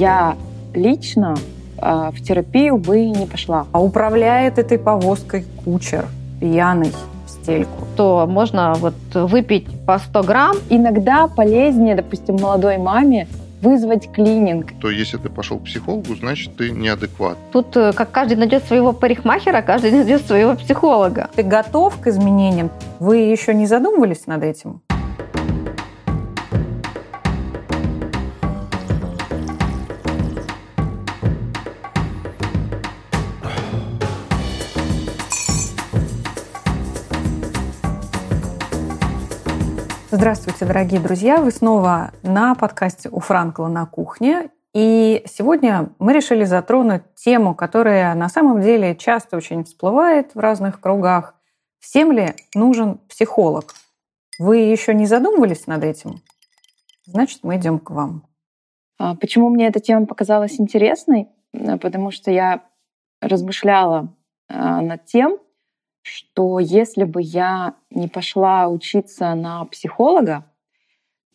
я лично э, в терапию бы не пошла. А управляет этой повозкой кучер, пьяный в стельку. То можно вот выпить по 100 грамм. Иногда полезнее, допустим, молодой маме вызвать клининг. То если ты пошел к психологу, значит, ты неадекват. Тут э, как каждый найдет своего парикмахера, каждый найдет своего психолога. Ты готов к изменениям? Вы еще не задумывались над этим? Здравствуйте, дорогие друзья! Вы снова на подкасте у Франкла на кухне. И сегодня мы решили затронуть тему, которая на самом деле часто очень всплывает в разных кругах. Всем ли нужен психолог? Вы еще не задумывались над этим? Значит, мы идем к вам. А почему мне эта тема показалась интересной? Потому что я размышляла а, над тем, что если бы я не пошла учиться на психолога,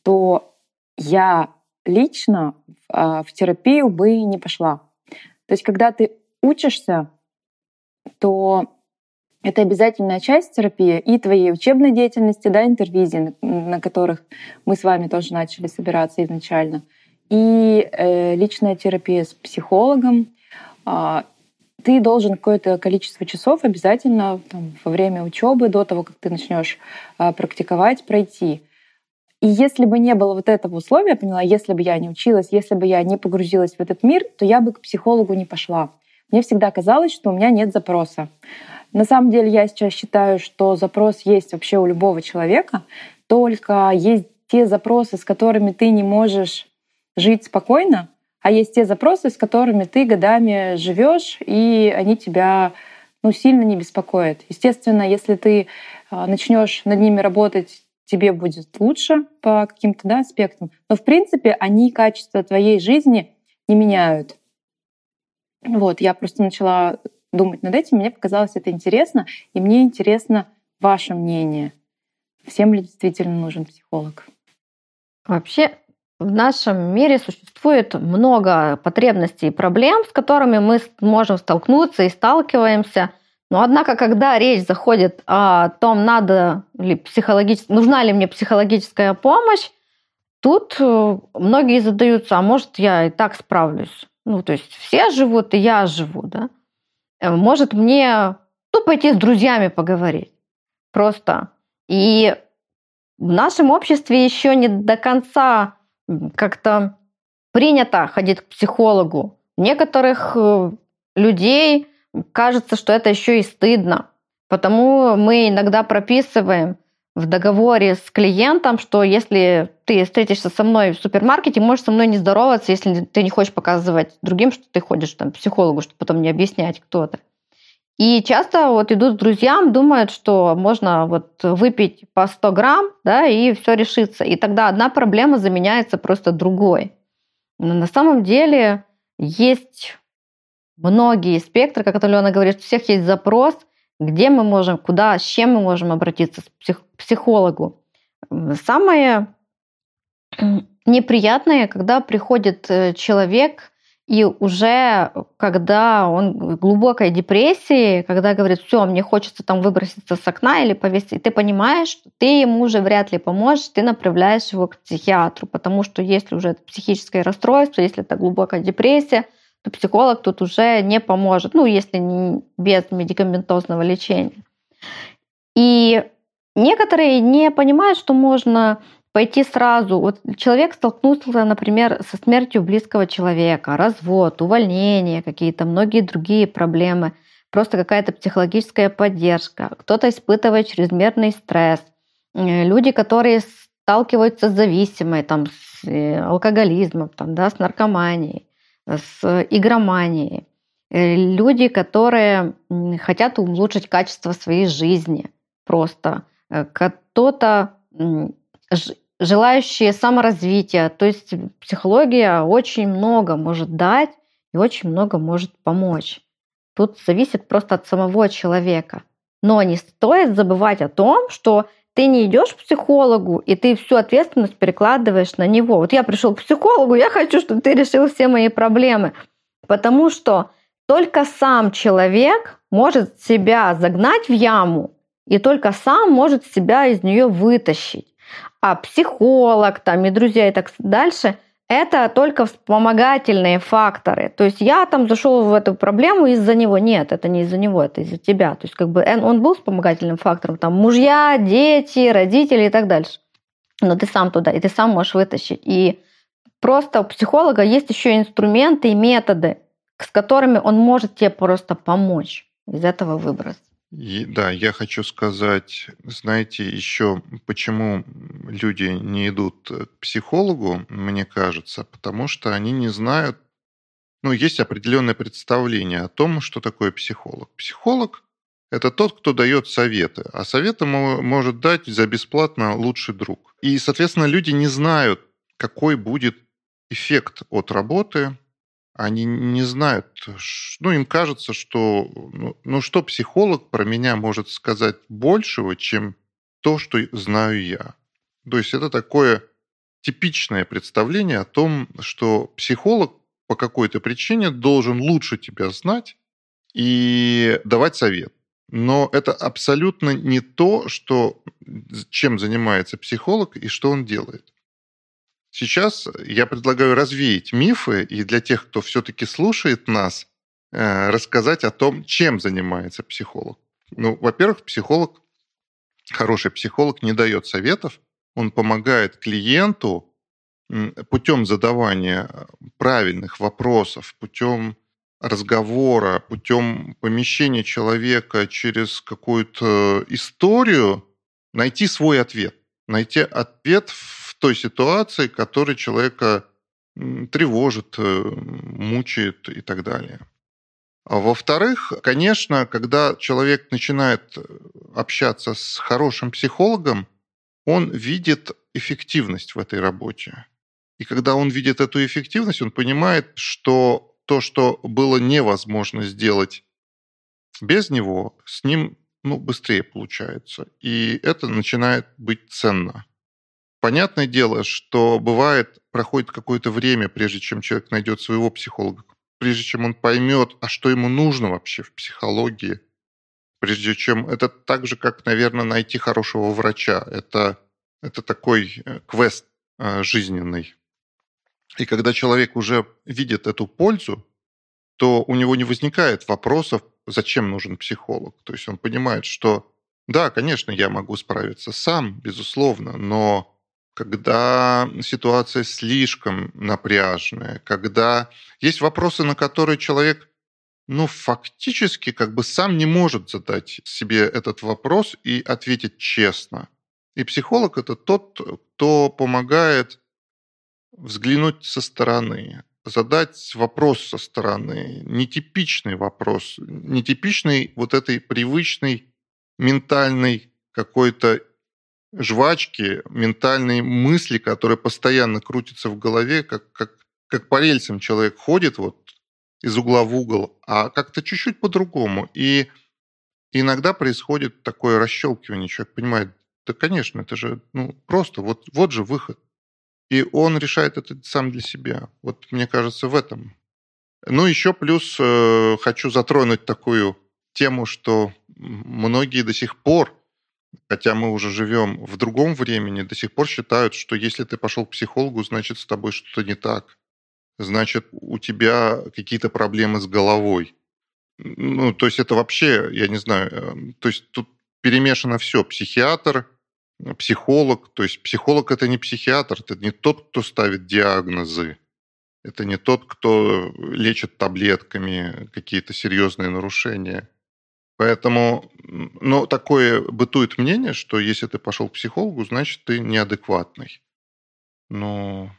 то я лично а, в терапию бы не пошла. То есть, когда ты учишься, то это обязательная часть терапии и твоей учебной деятельности, да, интервизии, на которых мы с вами тоже начали собираться изначально, и э, личная терапия с психологом, э, ты должен какое-то количество часов обязательно там, во время учебы, до того, как ты начнешь а, практиковать, пройти. И если бы не было вот этого условия, поняла, если бы я не училась, если бы я не погрузилась в этот мир, то я бы к психологу не пошла. Мне всегда казалось, что у меня нет запроса. На самом деле я сейчас считаю, что запрос есть вообще у любого человека, только есть те запросы, с которыми ты не можешь жить спокойно, а есть те запросы, с которыми ты годами живешь, и они тебя ну, сильно не беспокоят. Естественно, если ты а, начнешь над ними работать, тебе будет лучше по каким-то да, аспектам. Но в принципе они качество твоей жизни не меняют. Вот, я просто начала думать над этим, мне показалось это интересно, и мне интересно ваше мнение. Всем ли действительно нужен психолог? Вообще, в нашем мире существует много потребностей и проблем, с которыми мы можем столкнуться и сталкиваемся. Но однако, когда речь заходит о том, надо ли психологически, нужна ли мне психологическая помощь, тут э, многие задаются, а может, я и так справлюсь. Ну, то есть все живут, и я живу, да? Э, может, мне ну, пойти с друзьями поговорить. Просто. И в нашем обществе еще не до конца как-то принято ходить к психологу. Некоторых э, людей кажется, что это еще и стыдно. Потому мы иногда прописываем в договоре с клиентом, что если ты встретишься со мной в супермаркете, можешь со мной не здороваться, если ты не хочешь показывать другим, что ты ходишь там, к психологу, чтобы потом не объяснять, кто ты. И часто вот идут к друзьям, думают, что можно вот выпить по 100 грамм, да, и все решится. И тогда одна проблема заменяется просто другой. Но на самом деле есть многие спектры, как Алена говорит, у всех есть запрос, где мы можем, куда, с чем мы можем обратиться к психологу. Самое неприятное, когда приходит э, человек и уже когда он в глубокой депрессии, когда говорит, все, мне хочется там выброситься с окна или повесить, ты понимаешь, что ты ему уже вряд ли поможешь, ты направляешь его к психиатру, потому что если уже это психическое расстройство, если это глубокая депрессия, то психолог тут уже не поможет, ну, если не без медикаментозного лечения. И некоторые не понимают, что можно пойти сразу. Вот человек столкнулся, например, со смертью близкого человека, развод, увольнение, какие-то многие другие проблемы, просто какая-то психологическая поддержка. Кто-то испытывает чрезмерный стресс. Э, люди, которые сталкиваются с зависимой, там, с э, алкоголизмом, там, да, с наркоманией, с игроманией. Э, люди, которые хотят улучшить качество своей жизни просто. Кто-то желающие саморазвития. То есть психология очень много может дать и очень много может помочь. Тут зависит просто от самого человека. Но не стоит забывать о том, что ты не идешь к психологу, и ты всю ответственность перекладываешь на него. Вот я пришел к психологу, я хочу, чтобы ты решил все мои проблемы. Потому что только сам человек может себя загнать в яму, и только сам может себя из нее вытащить. А психолог там, и друзья и так дальше это только вспомогательные факторы. То есть я там зашел в эту проблему из-за него. Нет, это не из-за него, это из-за тебя. То есть как бы он был вспомогательным фактором. Там мужья, дети, родители и так дальше. Но ты сам туда, и ты сам можешь вытащить. И просто у психолога есть еще инструменты и методы, с которыми он может тебе просто помочь из этого выбраться. И, да, я хочу сказать, знаете, еще почему люди не идут к психологу, мне кажется, потому что они не знают, ну, есть определенное представление о том, что такое психолог. Психолог – это тот, кто дает советы, а советы может дать за бесплатно лучший друг. И, соответственно, люди не знают, какой будет эффект от работы, они не знают, ну, им кажется, что, ну, ну, что психолог про меня может сказать большего, чем то, что знаю я. То есть это такое типичное представление о том, что психолог по какой-то причине должен лучше тебя знать и давать совет. Но это абсолютно не то, что, чем занимается психолог и что он делает. Сейчас я предлагаю развеять мифы и для тех, кто все-таки слушает нас, э, рассказать о том, чем занимается психолог. Ну, во-первых, психолог, хороший психолог не дает советов, он помогает клиенту путем задавания правильных вопросов, путем разговора, путем помещения человека через какую-то историю найти свой ответ. Найти ответ в той ситуации, которая человека тревожит, э, мучает и так далее. А во-вторых, конечно, когда человек начинает э, общаться с хорошим психологом, он видит эффективность в этой работе. И когда он видит эту эффективность, он понимает, что то, что было невозможно сделать без него, с ним ну, быстрее получается. И это начинает быть ценно. Понятное дело, что бывает, проходит какое-то время, прежде чем человек найдет своего психолога, прежде чем он поймет, а что ему нужно вообще в психологии, прежде чем... Это так же, как, наверное, найти хорошего врача. Это, это такой э, квест э, жизненный. И когда человек уже видит эту пользу, то у него не возникает вопросов, зачем нужен психолог. То есть он понимает, что да, конечно, я могу справиться сам, безусловно, но когда ситуация слишком напряжная, когда есть вопросы, на которые человек ну, фактически как бы сам не может задать себе этот вопрос и ответить честно. И психолог – это тот, кто помогает взглянуть со стороны, задать вопрос со стороны, нетипичный вопрос, нетипичный вот этой привычной ментальной какой-то жвачки, ментальные мысли, которые постоянно крутятся в голове, как, как, как по рельсам человек ходит вот из угла в угол, а как-то чуть-чуть по-другому. И иногда происходит такое расщелкивание. Человек понимает, да, конечно, это же ну, просто, вот, вот же выход. И он решает это сам для себя. Вот мне кажется, в этом. Ну, еще плюс э, хочу затронуть такую тему, что многие до сих пор хотя мы уже живем в другом времени, до сих пор считают, что если ты пошел к психологу, значит, с тобой что-то не так. Значит, у тебя какие-то проблемы с головой. Ну, то есть это вообще, я не знаю, э, то есть тут перемешано все. Психиатр, психолог. То есть психолог это не психиатр, это не тот, кто ставит диагнозы. Это не тот, кто лечит таблетками какие-то серьезные нарушения. Поэтому, ну, такое бытует мнение, что если ты пошел к психологу, значит, ты неадекватный. Но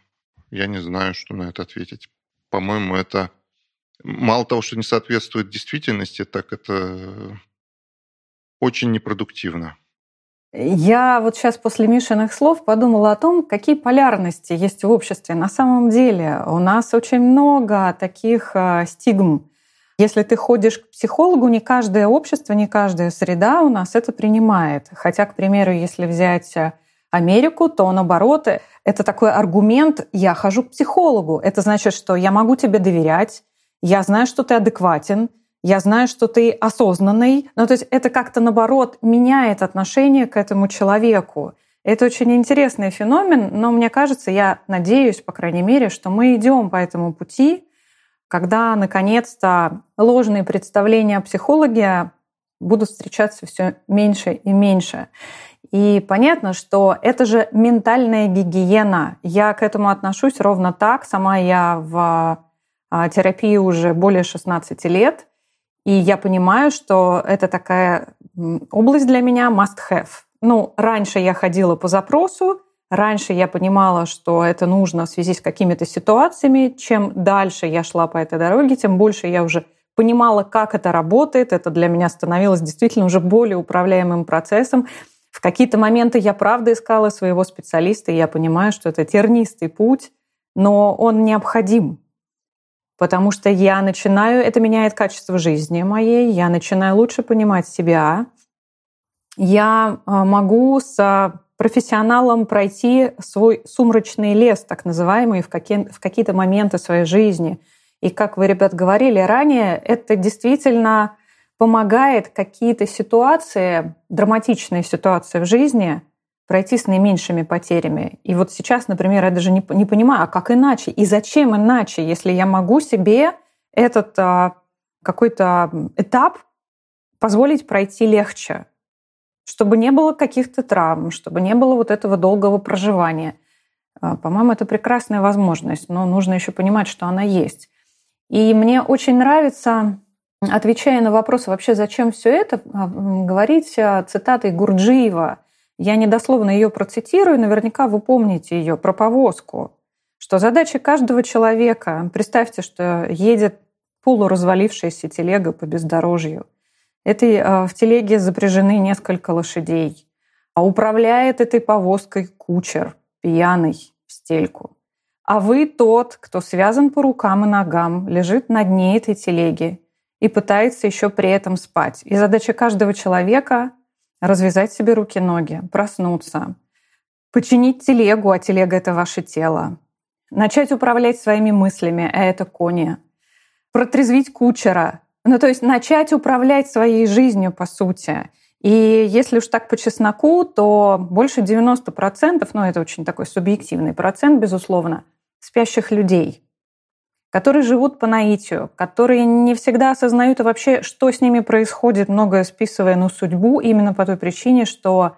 я не знаю, что на это ответить. По-моему, это мало того, что не соответствует действительности, так это очень непродуктивно. Я вот сейчас после Мишиных слов подумала о том, какие полярности есть в обществе. На самом деле у нас очень много таких а, стигм Если ты ходишь к психологу, не каждое общество, не каждая среда у нас это принимает. Хотя, к примеру, если взять э, Америку, то наоборот, это такой аргумент «я хожу к психологу». Это значит, что я могу тебе доверять, я знаю, что ты адекватен, я знаю, что ты осознанный. Ну, то есть это как-то, наоборот, меняет отношение к этому человеку. Это очень интересный феномен, но мне кажется, я надеюсь, по крайней мере, что мы идем по этому пути, когда наконец-то ложные представления о психологе будут встречаться все меньше и меньше. И понятно, что это же ментальная гигиена. Я к этому отношусь ровно так. Сама я в а, терапии уже более 16 лет. И я понимаю, что это такая область для меня must-have. Ну, раньше я ходила по запросу, раньше я понимала, что это нужно в связи с какими-то ситуациями. Чем дальше я шла по этой дороге, тем больше я уже понимала, как это работает. Это для меня становилось действительно уже более управляемым процессом. В какие-то моменты я правда искала своего специалиста, и я понимаю, что это тернистый путь, но он необходим, потому что я начинаю, это меняет качество жизни моей, я начинаю лучше понимать себя, я а, могу с профессионалом пройти свой сумрачный лес, так называемый, в, какие, в какие-то моменты своей жизни. И как вы, ребят, говорили ранее, это действительно помогает какие-то ситуации, драматичные ситуации в жизни пройти с наименьшими потерями. И вот сейчас, например, я даже не, не понимаю, а как иначе? И зачем иначе, если я могу себе этот а, какой-то этап позволить пройти легче? Чтобы не было каких-то травм, чтобы не было вот этого долгого проживания. А, по-моему, это прекрасная возможность, но нужно еще понимать, что она есть. И мне очень нравится, отвечая на вопрос вообще, зачем все это, а, говорить цитатой Гурджиева. Я недословно ее процитирую, наверняка вы помните ее про повозку, что задача каждого человека, представьте, что едет полуразвалившаяся телега по бездорожью – Этой, а, в телеге запряжены несколько лошадей. А управляет этой повозкой кучер, пьяный, в стельку. А вы тот, кто связан по рукам и ногам, лежит на дне этой телеги и пытается еще при этом спать. И задача каждого человека — развязать себе руки-ноги, проснуться, починить телегу, а телега — это ваше тело, начать управлять своими мыслями, а это кони, протрезвить кучера, ну, то есть начать управлять своей жизнью, по сути. И если уж так по чесноку, то больше 90%, ну, это очень такой субъективный процент, безусловно, спящих людей, которые живут по наитию, которые не всегда осознают вообще, что с ними происходит, многое списывая на судьбу, именно по той причине, что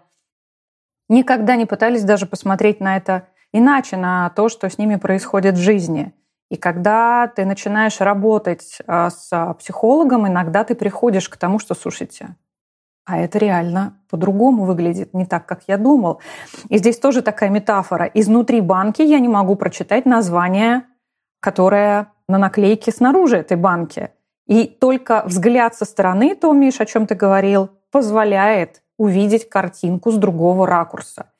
никогда не пытались даже посмотреть на это иначе, на то, что с ними происходит в жизни. И когда ты начинаешь работать а, с психологом, иногда ты приходишь к тому, что, слушайте, а это реально по-другому выглядит, не так, как я думал. И здесь тоже такая метафора. Изнутри банки я не могу прочитать название, которое на наклейке снаружи этой банки. И только взгляд со стороны, то, Миш, о чем ты говорил, позволяет увидеть картинку с другого ракурса.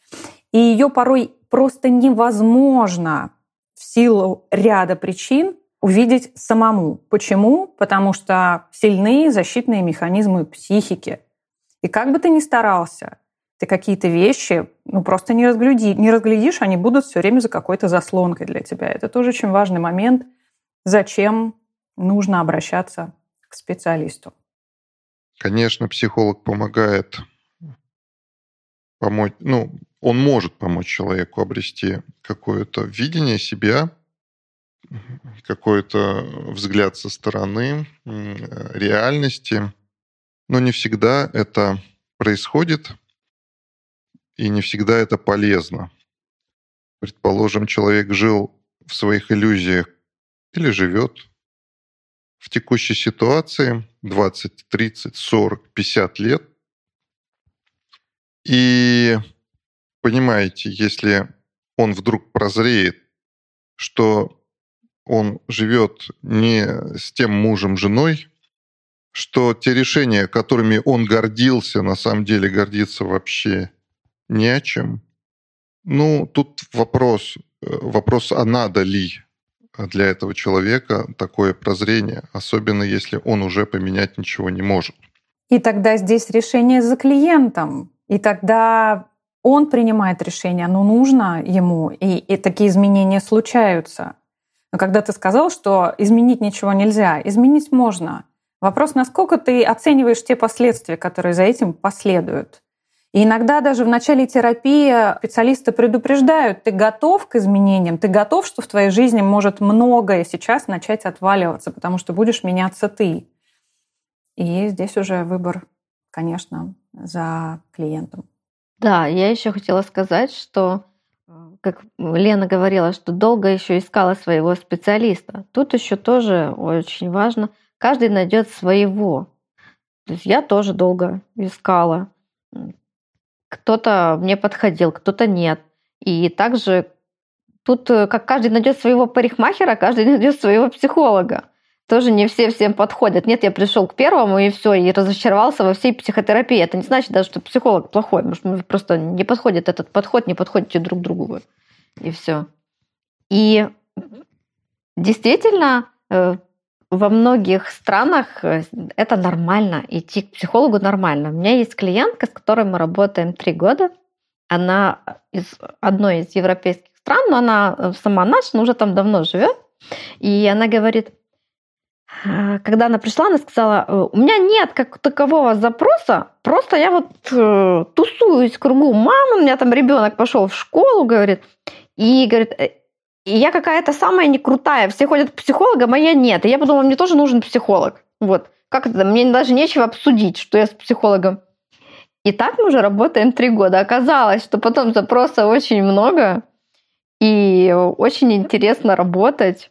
И ее порой просто невозможно силу ряда причин увидеть самому. Почему? Потому что сильные защитные механизмы психики. И как бы ты ни старался, ты какие-то вещи ну, просто не, разгляди, не разглядишь, они будут все время за какой-то заслонкой для тебя. Это тоже очень важный момент, зачем нужно обращаться к специалисту. Конечно, психолог помогает помочь, ну, он может помочь человеку обрести какое-то видение себя, какой-то взгляд со стороны реальности, но не всегда это происходит, и не всегда это полезно. Предположим, человек жил в своих иллюзиях или живет. В текущей ситуации 20, 30, 40, 50 лет, и понимаете, если он вдруг прозреет, что он живет не с тем мужем, женой, что те решения, которыми он гордился, на самом деле гордиться вообще не о чем. Ну, тут вопрос, э, вопрос, а надо ли для этого человека такое прозрение, особенно если он уже поменять ничего не может. И тогда здесь решение за клиентом. И тогда он принимает решение, оно нужно ему, и, и такие изменения случаются. Но когда ты сказал, что изменить ничего нельзя, изменить можно. Вопрос, насколько ты оцениваешь те последствия, которые за этим последуют. И иногда даже в начале терапии специалисты предупреждают, ты готов к изменениям, ты готов, что в твоей жизни может многое сейчас начать отваливаться, потому что будешь меняться ты. И здесь уже выбор, конечно, за клиентом. Да, я еще хотела сказать, что, э, как Лена говорила, что долго еще искала своего специалиста. Тут еще тоже очень важно, каждый найдет своего. То есть я тоже долго искала. Кто-то мне подходил, кто-то нет. И также тут, э, как каждый найдет своего парикмахера, каждый найдет своего психолога тоже не все всем подходят. Нет, я пришел к первому и все, и разочаровался во всей психотерапии. Это не значит даже, что психолог плохой, может, просто не подходит этот подход, не подходите друг другу. И все. И действительно, э, во многих странах э, это нормально, идти к психологу нормально. У меня есть клиентка, с которой мы работаем три года. Она из одной из европейских стран, но она э, сама наша, но уже там давно живет. И она говорит, когда она пришла, она сказала, «Э, у меня нет как такового запроса, просто я вот э, тусуюсь в кругу мамы, у меня там ребенок пошел в школу, говорит, и говорит, «Э, и я какая-то самая не крутая, все ходят к психологам, а я нет. И я подумала, мне тоже нужен психолог. Вот. Как это? Мне даже нечего обсудить, что я с психологом. И так мы уже работаем три года. Оказалось, что потом запроса очень много, и очень интересно работать.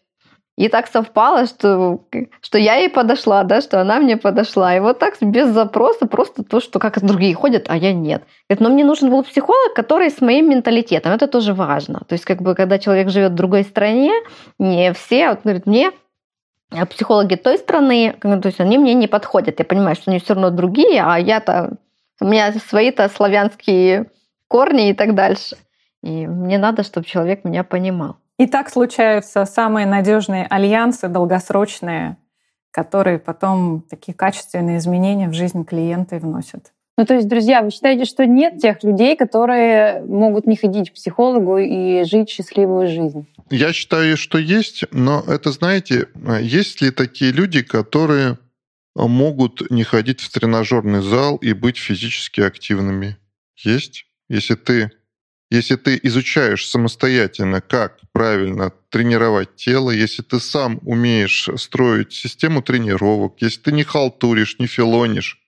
И так совпало, что, что я ей подошла, да, что она мне подошла. И вот так без запроса, просто то, что как другие ходят, а я нет. Говорит, но мне нужен был психолог, который с моим менталитетом. Это тоже важно. То есть, как бы, когда человек живет в другой стране, не все, вот, говорит, мне а психологи той страны, то есть они мне не подходят. Я понимаю, что они все равно другие, а я-то, у меня свои-то славянские корни и так дальше. И мне надо, чтобы человек меня понимал. И так случаются самые надежные альянсы, долгосрочные, которые потом такие качественные изменения в жизнь клиента и вносят. Ну, то есть, друзья, вы считаете, что нет тех людей, которые могут не ходить к психологу и жить счастливую жизнь? Я считаю, что есть, но это, знаете, есть ли такие люди, которые могут не ходить в тренажерный зал и быть физически активными? Есть. Если ты если ты изучаешь самостоятельно, как правильно тренировать тело, если ты сам умеешь строить систему тренировок, если ты не халтуришь, не филонишь,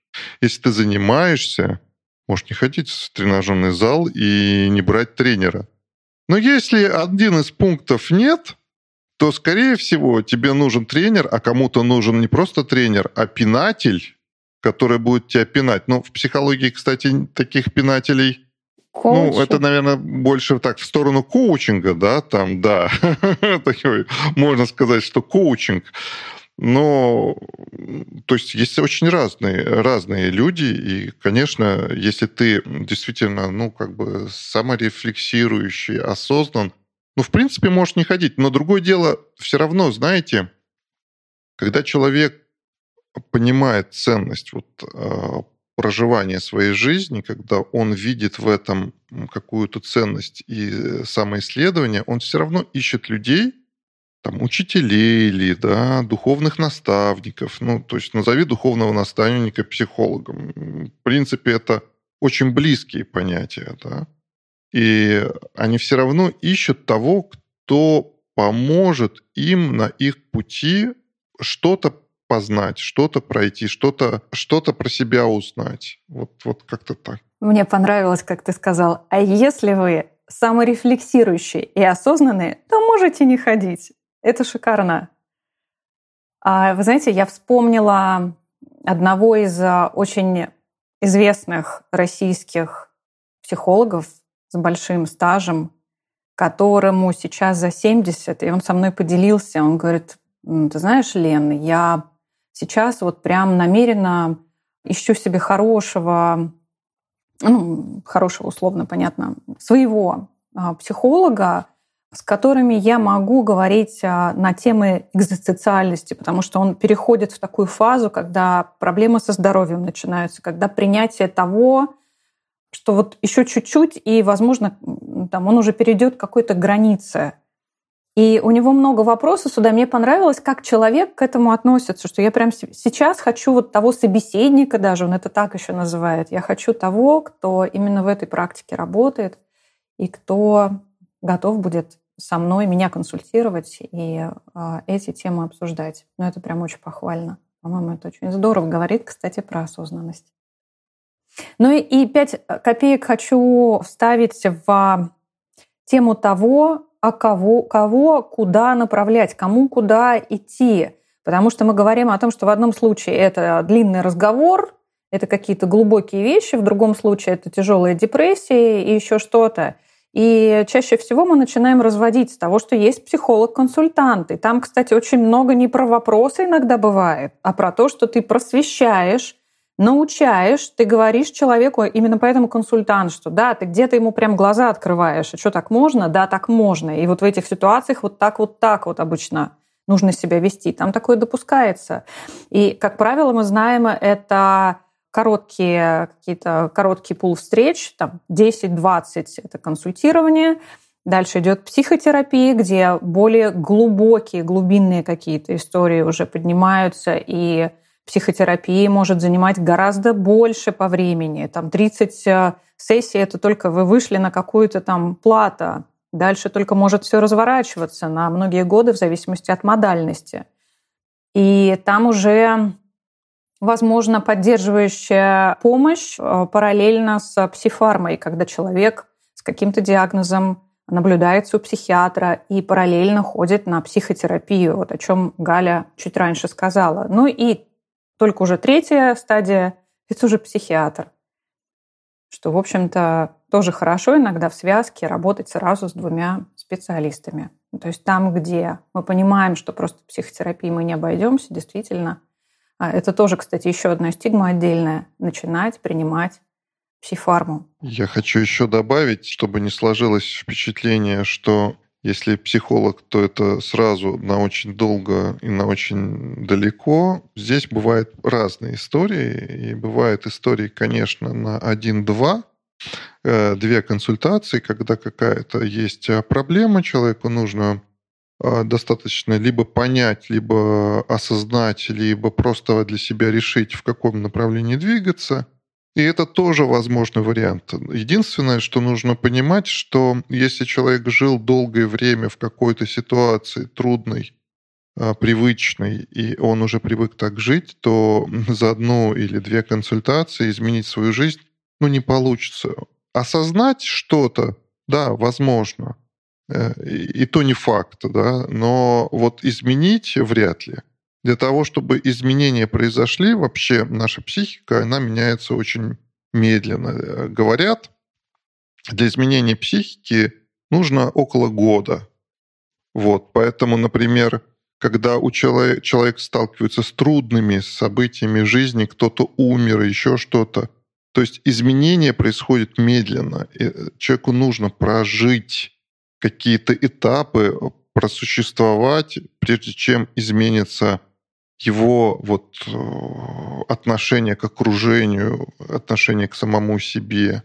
если ты занимаешься, можешь не ходить в тренажерный зал и не брать тренера. Но если один из пунктов нет, то, скорее всего, тебе нужен тренер, а кому-то нужен не просто тренер, а пинатель, который будет тебя пинать. Ну, в психологии, кстати, таких пинателей Коучинг. Ну, это, наверное, больше так в сторону коучинга, да, там, да, можно сказать, что коучинг. Но, то есть, есть очень разные, разные люди, и, конечно, если ты действительно, ну, как бы саморефлексирующий, осознан, ну, в принципе, можешь не ходить. Но другое дело, все равно, знаете, когда человек понимает ценность вот проживания своей жизни, когда он видит в этом какую-то ценность и э, самоисследование, он все равно ищет людей, там, учителей или да, духовных наставников. Ну, то есть назови духовного наставника психологом. В принципе, это очень близкие понятия. Да? И они все равно ищут того, кто поможет им на их пути что-то познать, что-то пройти, что-то что про себя узнать. Вот, вот как-то так. Мне понравилось, как ты сказал, а если вы саморефлексирующие и осознанные, то можете не ходить. Это шикарно. А вы знаете, я вспомнила одного из а, очень известных российских психологов с большим стажем, которому сейчас за 70, и он со мной поделился. Он говорит, ты знаешь, Лен, я Сейчас вот прям намеренно ищу себе хорошего, ну, хорошего условно, понятно, своего а, психолога, с которыми я могу говорить а, на темы экзистенциальности, потому что он переходит в такую фазу, когда проблемы со здоровьем начинаются, когда принятие того, что вот еще чуть-чуть, и, возможно, там он уже перейдет к какой-то границе. И у него много вопросов сюда. Мне понравилось, как человек к этому относится, что я прямо сейчас хочу вот того собеседника даже, он это так еще называет. Я хочу того, кто именно в этой практике работает и кто готов будет со мной меня консультировать и э, эти темы обсуждать. Ну, это прям очень похвально. По-моему, это очень здорово говорит, кстати, про осознанность. Ну и, и пять копеек хочу вставить в тему того, а кого, кого куда направлять, кому куда идти. Потому что мы говорим о том, что в одном случае это длинный разговор, это какие-то глубокие вещи, в другом случае это тяжелая депрессия и еще что-то. И чаще всего мы начинаем разводить с того, что есть психолог-консультант. И там, кстати, очень много не про вопросы иногда бывает, а про то, что ты просвещаешь, научаешь, ты говоришь человеку, именно поэтому консультант, что да, ты где-то ему прям глаза открываешь, а что так можно? Да, так можно. И вот в этих ситуациях вот так вот так вот обычно нужно себя вести. Там такое допускается. И, как правило, мы знаем, это короткие какие-то короткий пул встреч, там 10-20 это консультирование, Дальше идет психотерапия, где более глубокие, глубинные какие-то истории уже поднимаются, и психотерапия может занимать гораздо больше по времени. Там 30 э, сессий – это только вы вышли на какую-то там плату. Дальше только может все разворачиваться на многие годы в зависимости от модальности. И там уже возможно, поддерживающая помощь э, параллельно с психофармой, когда человек с каким-то диагнозом наблюдается у психиатра и параллельно ходит на психотерапию, вот о чем Галя чуть раньше сказала. Ну и только уже третья стадия – это уже психиатр. Что, в общем-то, тоже хорошо иногда в связке работать сразу с двумя специалистами. То есть там, где мы понимаем, что просто психотерапией мы не обойдемся, действительно – а это тоже, кстати, еще одна стигма отдельная. Начинать принимать психфарму. Я хочу еще добавить, чтобы не сложилось впечатление, что если психолог, то это сразу на очень долго и на очень далеко. Здесь бывают разные истории. И бывают истории, конечно, на один-два, э, две консультации, когда какая-то есть проблема, человеку нужно а, достаточно либо понять, либо осознать, либо просто для себя решить, в каком направлении двигаться. И это тоже возможный вариант. Единственное, что нужно понимать, что если человек жил долгое время в какой-то ситуации трудной, а, привычной, и он уже привык так жить, то за одну или две консультации изменить свою жизнь ну, не получится. Осознать что-то, да, возможно – Э, и то не факт, да, но вот изменить вряд ли. Для того, чтобы изменения произошли, вообще наша психика, она меняется очень медленно. Э, говорят, для изменения психики нужно около года. Вот, поэтому, например, когда у человека, человек сталкивается с трудными событиями жизни, кто-то умер, еще что-то, то есть изменения происходят медленно. И э, человеку нужно прожить какие-то этапы просуществовать, прежде чем изменится его вот э, отношение к окружению, отношение к самому себе.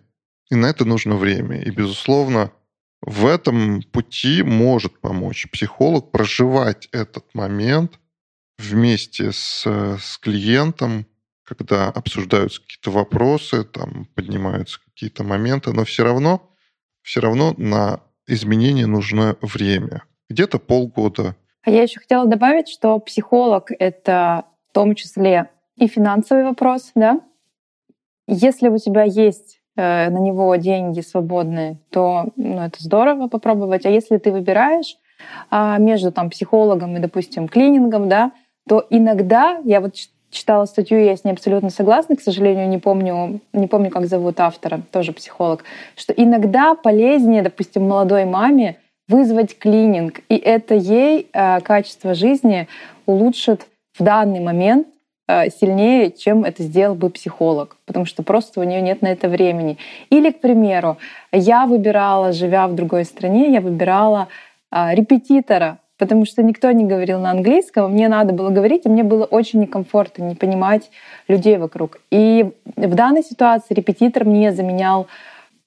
И на это нужно время. И, безусловно, в этом пути может помочь психолог проживать этот момент вместе с, с клиентом, когда обсуждаются какие-то вопросы, там поднимаются какие-то моменты, но все равно, все равно на изменения нужно время. Где-то полгода. А я еще хотела добавить, что психолог — это в том числе и финансовый вопрос, да? Если у тебя есть э, на него деньги свободные, то ну, это здорово попробовать. А если ты выбираешь э, между там, психологом и, допустим, клинингом, да, то иногда, я вот читала статью, я с ней абсолютно согласна, к сожалению, не помню, не помню, как зовут автора, тоже психолог, что иногда полезнее, допустим, молодой маме вызвать клининг, и это ей э, качество жизни улучшит в данный момент э, сильнее, чем это сделал бы психолог, потому что просто у нее нет на это времени. Или, к примеру, я выбирала, живя в другой стране, я выбирала а, репетитора, потому что никто не говорил на английском, мне надо было говорить, и мне было очень некомфортно не понимать людей вокруг. И в данной ситуации репетитор мне заменял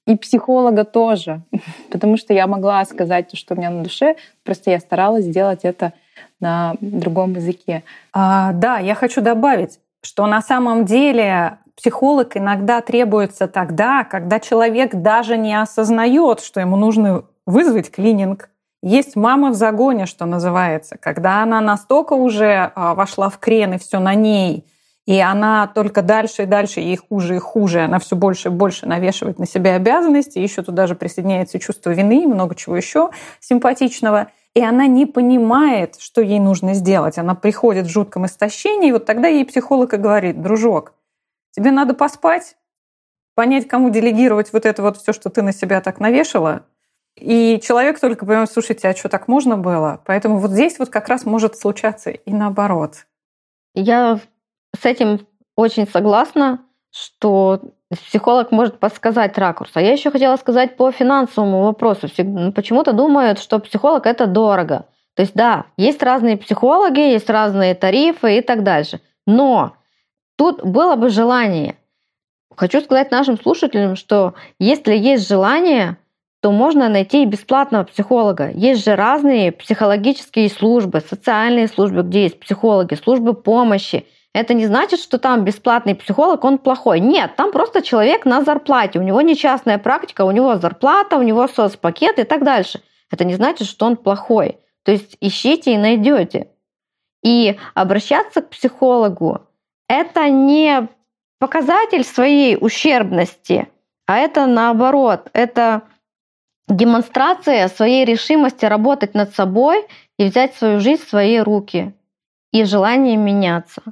и психолога тоже, потому что я могла сказать то, что у меня на душе, просто я старалась сделать это на другом языке. А, да, я хочу добавить, что на самом деле психолог иногда требуется тогда, когда человек даже не осознает, что ему нужно вызвать клининг. Есть мама в загоне, что называется, когда она настолько уже а, вошла в крен и все на ней, и она только дальше и дальше, ей хуже и хуже, она все больше и больше навешивает на себя обязанности, еще туда же присоединяется чувство вины и много чего еще симпатичного – и она не понимает, что ей нужно сделать. Она приходит в жутком истощении, и вот тогда ей психолог и говорит, дружок, тебе надо поспать, понять, кому делегировать вот это вот все, что ты на себя так навешала, и человек только понимает, слушайте, а что, так можно было? Поэтому вот здесь вот как раз может случаться и наоборот. Я с этим очень согласна, что психолог может подсказать ракурс. А я еще хотела сказать по финансовому вопросу. Почему-то думают, что психолог это дорого. То есть да, есть разные психологи, есть разные тарифы и так дальше. Но тут было бы желание. Хочу сказать нашим слушателям, что если есть желание, то можно найти и бесплатного психолога. Есть же разные психологические службы, социальные службы, где есть психологи, службы помощи – это не значит, что там бесплатный психолог, он плохой. Нет, там просто человек на зарплате. У него не частная практика, у него зарплата, у него соцпакет и так дальше. Это не значит, что он плохой. То есть ищите и найдете. И обращаться к психологу – это не показатель своей ущербности, а это наоборот, это демонстрация своей решимости работать над собой и взять свою жизнь в свои руки и желание меняться.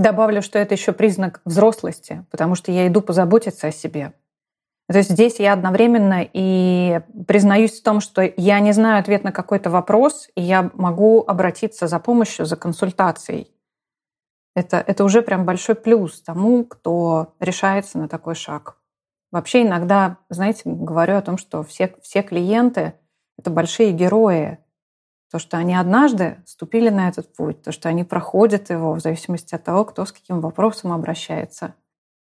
Добавлю, что это еще признак взрослости, потому что я иду позаботиться о себе. То есть здесь я одновременно и признаюсь в том, что я не знаю ответ на какой-то вопрос, и я могу обратиться за помощью, за консультацией. Это, это уже прям большой плюс тому, кто решается на такой шаг. Вообще иногда, знаете, говорю о том, что все, все клиенты — это большие герои, то, что они однажды ступили на этот путь, то, что они проходят его в зависимости от того, кто с каким вопросом обращается.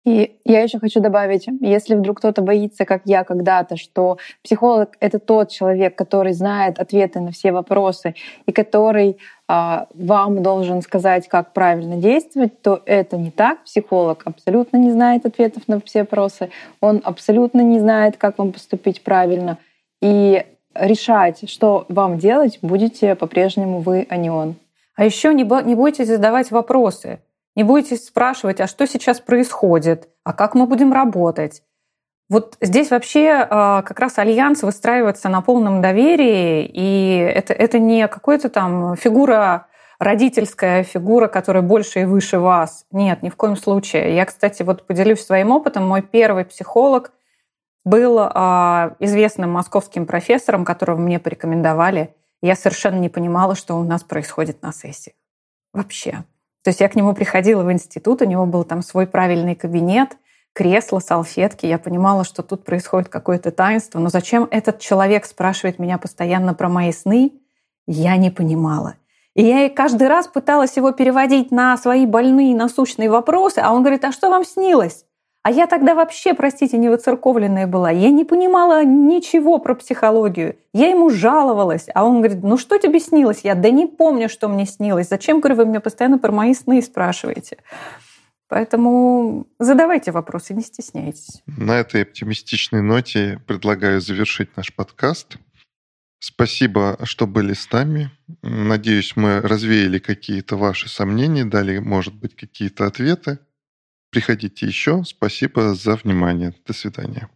И я еще хочу добавить, если вдруг кто-то боится, как я когда-то, что психолог — это тот человек, который знает ответы на все вопросы и который а, вам должен сказать, как правильно действовать, то это не так. Психолог абсолютно не знает ответов на все вопросы, он абсолютно не знает, как вам поступить правильно. И решать, что вам делать, будете по-прежнему вы, а не он. А еще не, не бойтесь задавать вопросы. Не бойтесь спрашивать, а что сейчас происходит, а как мы будем работать. Вот здесь вообще а, как раз альянс выстраивается на полном доверии, и это, это не какая-то там фигура родительская фигура, которая больше и выше вас. Нет, ни в коем случае. Я, кстати, вот поделюсь своим опытом. Мой первый психолог был а, известным московским профессором, которого мне порекомендовали. Я совершенно не понимала, что у нас происходит на сессии. Вообще. То есть я к нему приходила в институт, у него был там свой правильный кабинет, кресло, салфетки. Я понимала, что тут происходит какое-то таинство. Но зачем этот человек спрашивает меня постоянно про мои сны, я не понимала. И я каждый раз пыталась его переводить на свои больные насущные вопросы, а он говорит, а что вам снилось? А я тогда вообще, простите, не выцерковленная была. Я не понимала ничего про психологию. Я ему жаловалась. А он говорит, ну что тебе снилось? Я, да не помню, что мне снилось. Зачем, говорю, вы меня постоянно про мои сны спрашиваете? Поэтому задавайте вопросы, не стесняйтесь. На этой оптимистичной ноте предлагаю завершить наш подкаст. Спасибо, что были с нами. Надеюсь, мы развеяли какие-то ваши сомнения, дали, может быть, какие-то ответы. Приходите еще. Спасибо за внимание. До свидания.